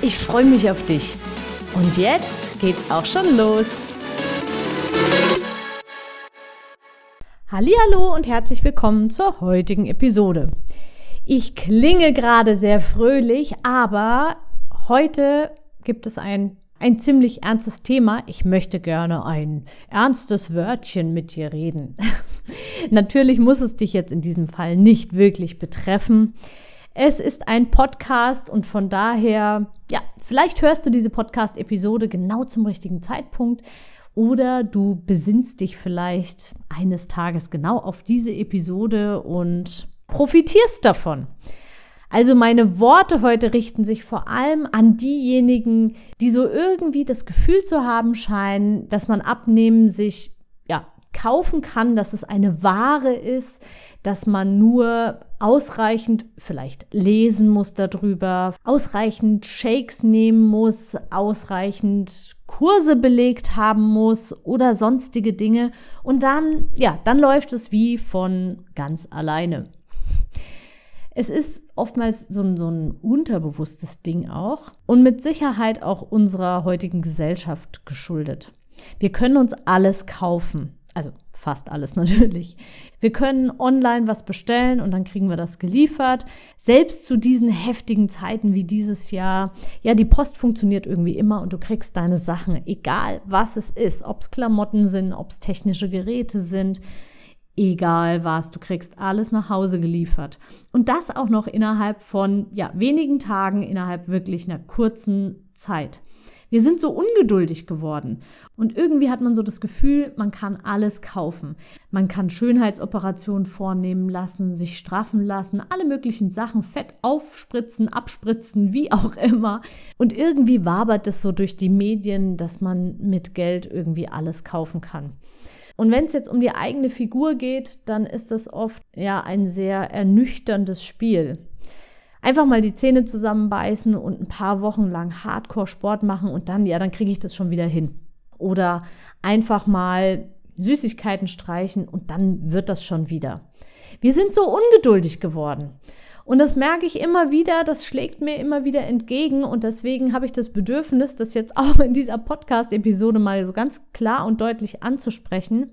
Ich freue mich auf dich. Und jetzt geht's auch schon los. Hallo und herzlich willkommen zur heutigen Episode. Ich klinge gerade sehr fröhlich, aber heute gibt es ein ein ziemlich ernstes Thema. Ich möchte gerne ein ernstes Wörtchen mit dir reden. Natürlich muss es dich jetzt in diesem Fall nicht wirklich betreffen. Es ist ein Podcast und von daher, ja, vielleicht hörst du diese Podcast-Episode genau zum richtigen Zeitpunkt oder du besinnst dich vielleicht eines Tages genau auf diese Episode und profitierst davon. Also meine Worte heute richten sich vor allem an diejenigen, die so irgendwie das Gefühl zu haben scheinen, dass man abnehmen sich kaufen kann, dass es eine Ware ist, dass man nur ausreichend vielleicht lesen muss darüber, ausreichend Shakes nehmen muss, ausreichend Kurse belegt haben muss oder sonstige Dinge und dann, ja, dann läuft es wie von ganz alleine. Es ist oftmals so ein, so ein unterbewusstes Ding auch und mit Sicherheit auch unserer heutigen Gesellschaft geschuldet. Wir können uns alles kaufen. Also fast alles natürlich. Wir können online was bestellen und dann kriegen wir das geliefert. Selbst zu diesen heftigen Zeiten wie dieses Jahr, ja, die Post funktioniert irgendwie immer und du kriegst deine Sachen, egal was es ist, ob es Klamotten sind, ob es technische Geräte sind, egal was, du kriegst alles nach Hause geliefert. Und das auch noch innerhalb von ja, wenigen Tagen, innerhalb wirklich einer kurzen Zeit. Wir sind so ungeduldig geworden. Und irgendwie hat man so das Gefühl, man kann alles kaufen. Man kann Schönheitsoperationen vornehmen lassen, sich straffen lassen, alle möglichen Sachen, Fett aufspritzen, abspritzen, wie auch immer. Und irgendwie wabert es so durch die Medien, dass man mit Geld irgendwie alles kaufen kann. Und wenn es jetzt um die eigene Figur geht, dann ist das oft ja ein sehr ernüchterndes Spiel. Einfach mal die Zähne zusammenbeißen und ein paar Wochen lang Hardcore-Sport machen und dann, ja, dann kriege ich das schon wieder hin. Oder einfach mal Süßigkeiten streichen und dann wird das schon wieder. Wir sind so ungeduldig geworden. Und das merke ich immer wieder, das schlägt mir immer wieder entgegen und deswegen habe ich das Bedürfnis, das jetzt auch in dieser Podcast-Episode mal so ganz klar und deutlich anzusprechen.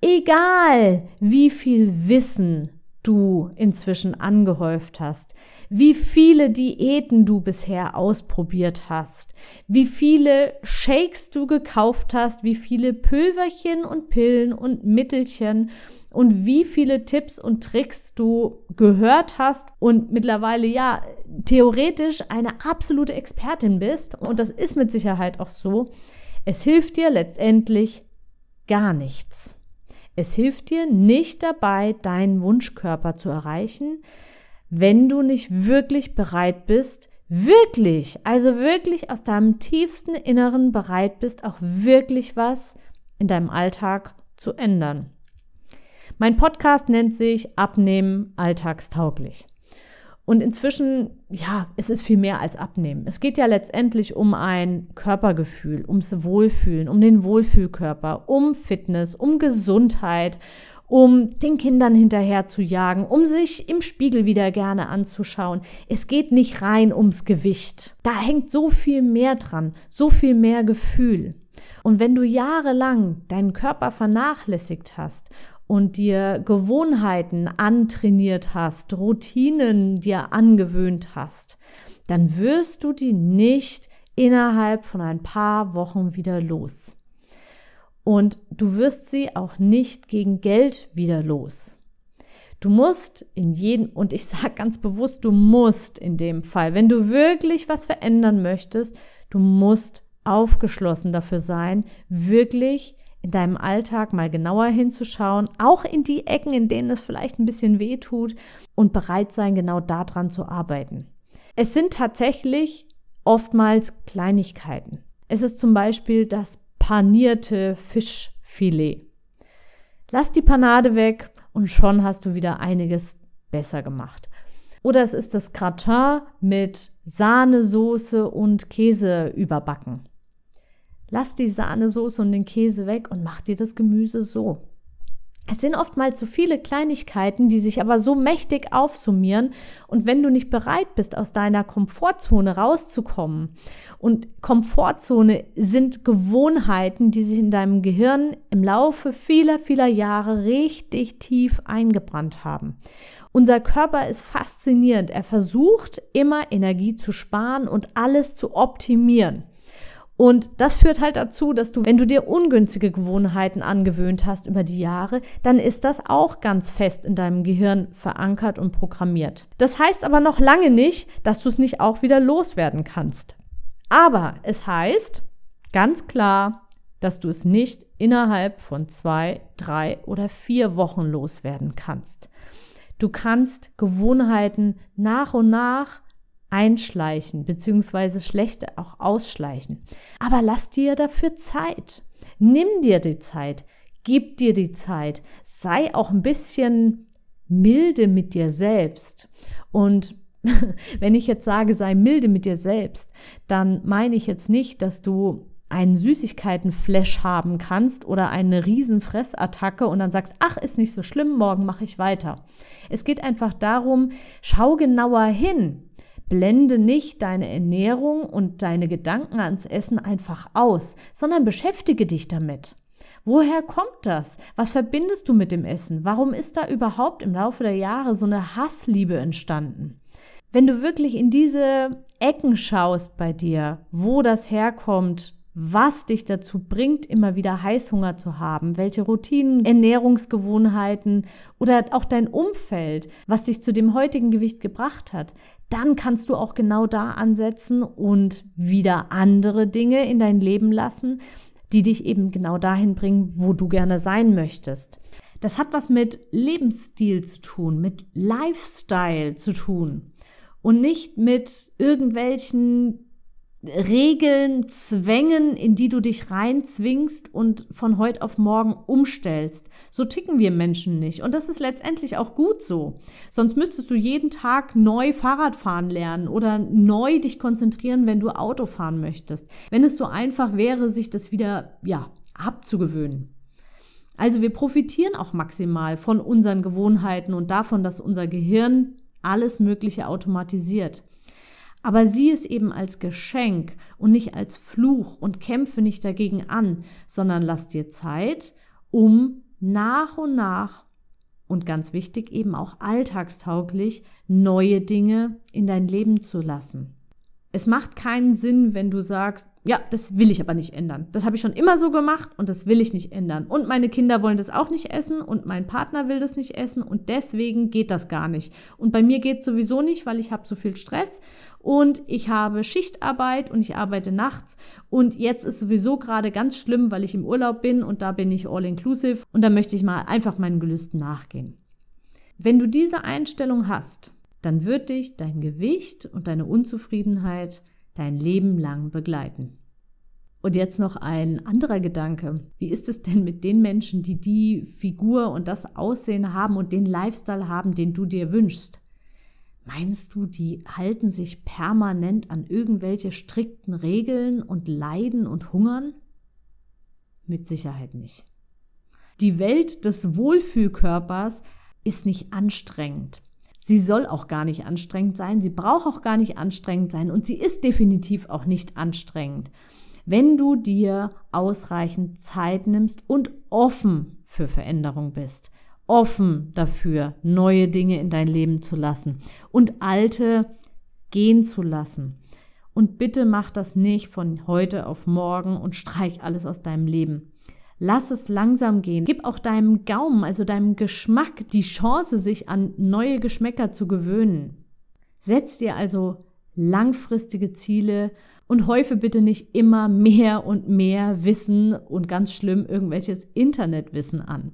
Egal, wie viel Wissen du inzwischen angehäuft hast, wie viele Diäten du bisher ausprobiert hast, wie viele Shakes du gekauft hast, wie viele Pülverchen und Pillen und Mittelchen und wie viele Tipps und Tricks du gehört hast und mittlerweile ja theoretisch eine absolute Expertin bist. Und das ist mit Sicherheit auch so. Es hilft dir letztendlich gar nichts. Es hilft dir nicht dabei, deinen Wunschkörper zu erreichen, wenn du nicht wirklich bereit bist, wirklich, also wirklich aus deinem tiefsten Inneren bereit bist, auch wirklich was in deinem Alltag zu ändern. Mein Podcast nennt sich Abnehmen alltagstauglich. Und inzwischen, ja, es ist viel mehr als Abnehmen. Es geht ja letztendlich um ein Körpergefühl, ums Wohlfühlen, um den Wohlfühlkörper, um Fitness, um Gesundheit, um den Kindern hinterher zu jagen, um sich im Spiegel wieder gerne anzuschauen. Es geht nicht rein ums Gewicht. Da hängt so viel mehr dran, so viel mehr Gefühl. Und wenn du jahrelang deinen Körper vernachlässigt hast und dir Gewohnheiten antrainiert hast, Routinen dir angewöhnt hast, dann wirst du die nicht innerhalb von ein paar Wochen wieder los. Und du wirst sie auch nicht gegen Geld wieder los. Du musst in jedem, und ich sage ganz bewusst, du musst in dem Fall, wenn du wirklich was verändern möchtest, du musst aufgeschlossen dafür sein, wirklich in deinem Alltag mal genauer hinzuschauen, auch in die Ecken, in denen es vielleicht ein bisschen weh tut und bereit sein, genau daran zu arbeiten. Es sind tatsächlich oftmals Kleinigkeiten. Es ist zum Beispiel das panierte Fischfilet. Lass die Panade weg und schon hast du wieder einiges besser gemacht. Oder es ist das Gratin mit Sahnesoße und Käse überbacken. Lass die Sahnesoße und den Käse weg und mach dir das Gemüse so. Es sind oftmals so viele Kleinigkeiten, die sich aber so mächtig aufsummieren. Und wenn du nicht bereit bist, aus deiner Komfortzone rauszukommen, und Komfortzone sind Gewohnheiten, die sich in deinem Gehirn im Laufe vieler, vieler Jahre richtig tief eingebrannt haben. Unser Körper ist faszinierend. Er versucht immer Energie zu sparen und alles zu optimieren. Und das führt halt dazu, dass du, wenn du dir ungünstige Gewohnheiten angewöhnt hast über die Jahre, dann ist das auch ganz fest in deinem Gehirn verankert und programmiert. Das heißt aber noch lange nicht, dass du es nicht auch wieder loswerden kannst. Aber es heißt ganz klar, dass du es nicht innerhalb von zwei, drei oder vier Wochen loswerden kannst. Du kannst Gewohnheiten nach und nach einschleichen, beziehungsweise schlechte auch ausschleichen. Aber lass dir dafür Zeit. Nimm dir die Zeit. Gib dir die Zeit. Sei auch ein bisschen milde mit dir selbst. Und wenn ich jetzt sage, sei milde mit dir selbst, dann meine ich jetzt nicht, dass du einen Süßigkeitenflash haben kannst oder eine Riesenfressattacke und dann sagst, ach, ist nicht so schlimm, morgen mache ich weiter. Es geht einfach darum, schau genauer hin. Blende nicht deine Ernährung und deine Gedanken ans Essen einfach aus, sondern beschäftige dich damit. Woher kommt das? Was verbindest du mit dem Essen? Warum ist da überhaupt im Laufe der Jahre so eine Hassliebe entstanden? Wenn du wirklich in diese Ecken schaust bei dir, wo das herkommt, was dich dazu bringt, immer wieder Heißhunger zu haben, welche Routinen, Ernährungsgewohnheiten oder auch dein Umfeld, was dich zu dem heutigen Gewicht gebracht hat, dann kannst du auch genau da ansetzen und wieder andere Dinge in dein Leben lassen, die dich eben genau dahin bringen, wo du gerne sein möchtest. Das hat was mit Lebensstil zu tun, mit Lifestyle zu tun und nicht mit irgendwelchen Regeln, Zwängen, in die du dich reinzwingst und von heute auf morgen umstellst. So ticken wir Menschen nicht. Und das ist letztendlich auch gut so. Sonst müsstest du jeden Tag neu Fahrrad fahren lernen oder neu dich konzentrieren, wenn du Auto fahren möchtest. Wenn es so einfach wäre, sich das wieder, ja, abzugewöhnen. Also wir profitieren auch maximal von unseren Gewohnheiten und davon, dass unser Gehirn alles Mögliche automatisiert. Aber sieh es eben als Geschenk und nicht als Fluch und kämpfe nicht dagegen an, sondern lass dir Zeit, um nach und nach und ganz wichtig eben auch alltagstauglich neue Dinge in dein Leben zu lassen. Es macht keinen Sinn, wenn du sagst, ja, das will ich aber nicht ändern. Das habe ich schon immer so gemacht und das will ich nicht ändern. Und meine Kinder wollen das auch nicht essen und mein Partner will das nicht essen und deswegen geht das gar nicht. Und bei mir geht es sowieso nicht, weil ich habe so viel Stress und ich habe Schichtarbeit und ich arbeite nachts und jetzt ist sowieso gerade ganz schlimm, weil ich im Urlaub bin und da bin ich all inclusive und da möchte ich mal einfach meinen Gelüsten nachgehen. Wenn du diese Einstellung hast, dann wird dich dein Gewicht und deine Unzufriedenheit dein Leben lang begleiten. Und jetzt noch ein anderer Gedanke. Wie ist es denn mit den Menschen, die die Figur und das Aussehen haben und den Lifestyle haben, den du dir wünschst? Meinst du, die halten sich permanent an irgendwelche strikten Regeln und leiden und hungern? Mit Sicherheit nicht. Die Welt des Wohlfühlkörpers ist nicht anstrengend. Sie soll auch gar nicht anstrengend sein, sie braucht auch gar nicht anstrengend sein und sie ist definitiv auch nicht anstrengend, wenn du dir ausreichend Zeit nimmst und offen für Veränderung bist, offen dafür, neue Dinge in dein Leben zu lassen und alte gehen zu lassen. Und bitte mach das nicht von heute auf morgen und streich alles aus deinem Leben. Lass es langsam gehen. Gib auch deinem Gaumen, also deinem Geschmack, die Chance, sich an neue Geschmäcker zu gewöhnen. Setz dir also langfristige Ziele und häufe bitte nicht immer mehr und mehr Wissen und ganz schlimm irgendwelches Internetwissen an,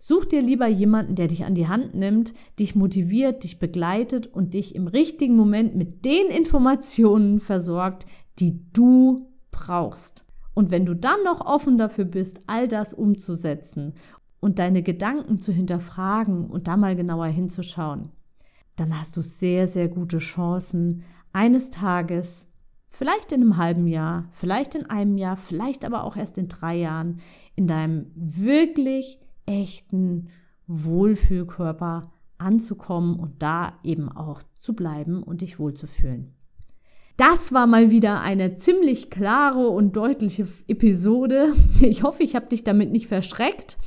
Such dir lieber jemanden, der dich an die Hand nimmt, dich motiviert, dich begleitet und dich im richtigen Moment mit den Informationen versorgt, die du brauchst. Und wenn du dann noch offen dafür bist, all das umzusetzen und deine Gedanken zu hinterfragen und da mal genauer hinzuschauen, dann hast du sehr, sehr gute Chancen, eines Tages, vielleicht in einem halben Jahr, vielleicht in einem Jahr, vielleicht aber auch erst in drei Jahren, in deinem wirklich echten Wohlfühlkörper anzukommen und da eben auch zu bleiben und dich wohlzufühlen. Das war mal wieder eine ziemlich klare und deutliche Episode. Ich hoffe, ich habe dich damit nicht verschreckt.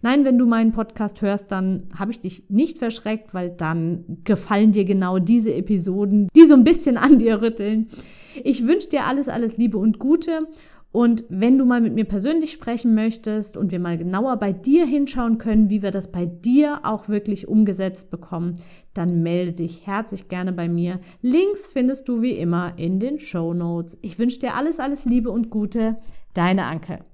Nein, wenn du meinen Podcast hörst, dann habe ich dich nicht verschreckt, weil dann gefallen dir genau diese Episoden, die so ein bisschen an dir rütteln. Ich wünsche dir alles, alles Liebe und Gute und wenn du mal mit mir persönlich sprechen möchtest und wir mal genauer bei dir hinschauen können, wie wir das bei dir auch wirklich umgesetzt bekommen, dann melde dich herzlich gerne bei mir. Links findest du wie immer in den Show Notes. Ich wünsche dir alles, alles Liebe und Gute. Deine Anke.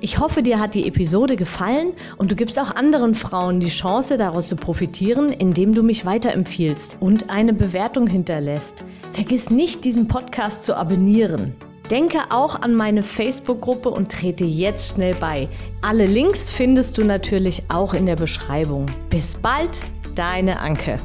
Ich hoffe, dir hat die Episode gefallen und du gibst auch anderen Frauen die Chance, daraus zu profitieren, indem du mich weiterempfiehlst und eine Bewertung hinterlässt. Vergiss nicht, diesen Podcast zu abonnieren. Denke auch an meine Facebook-Gruppe und trete jetzt schnell bei. Alle Links findest du natürlich auch in der Beschreibung. Bis bald, deine Anke.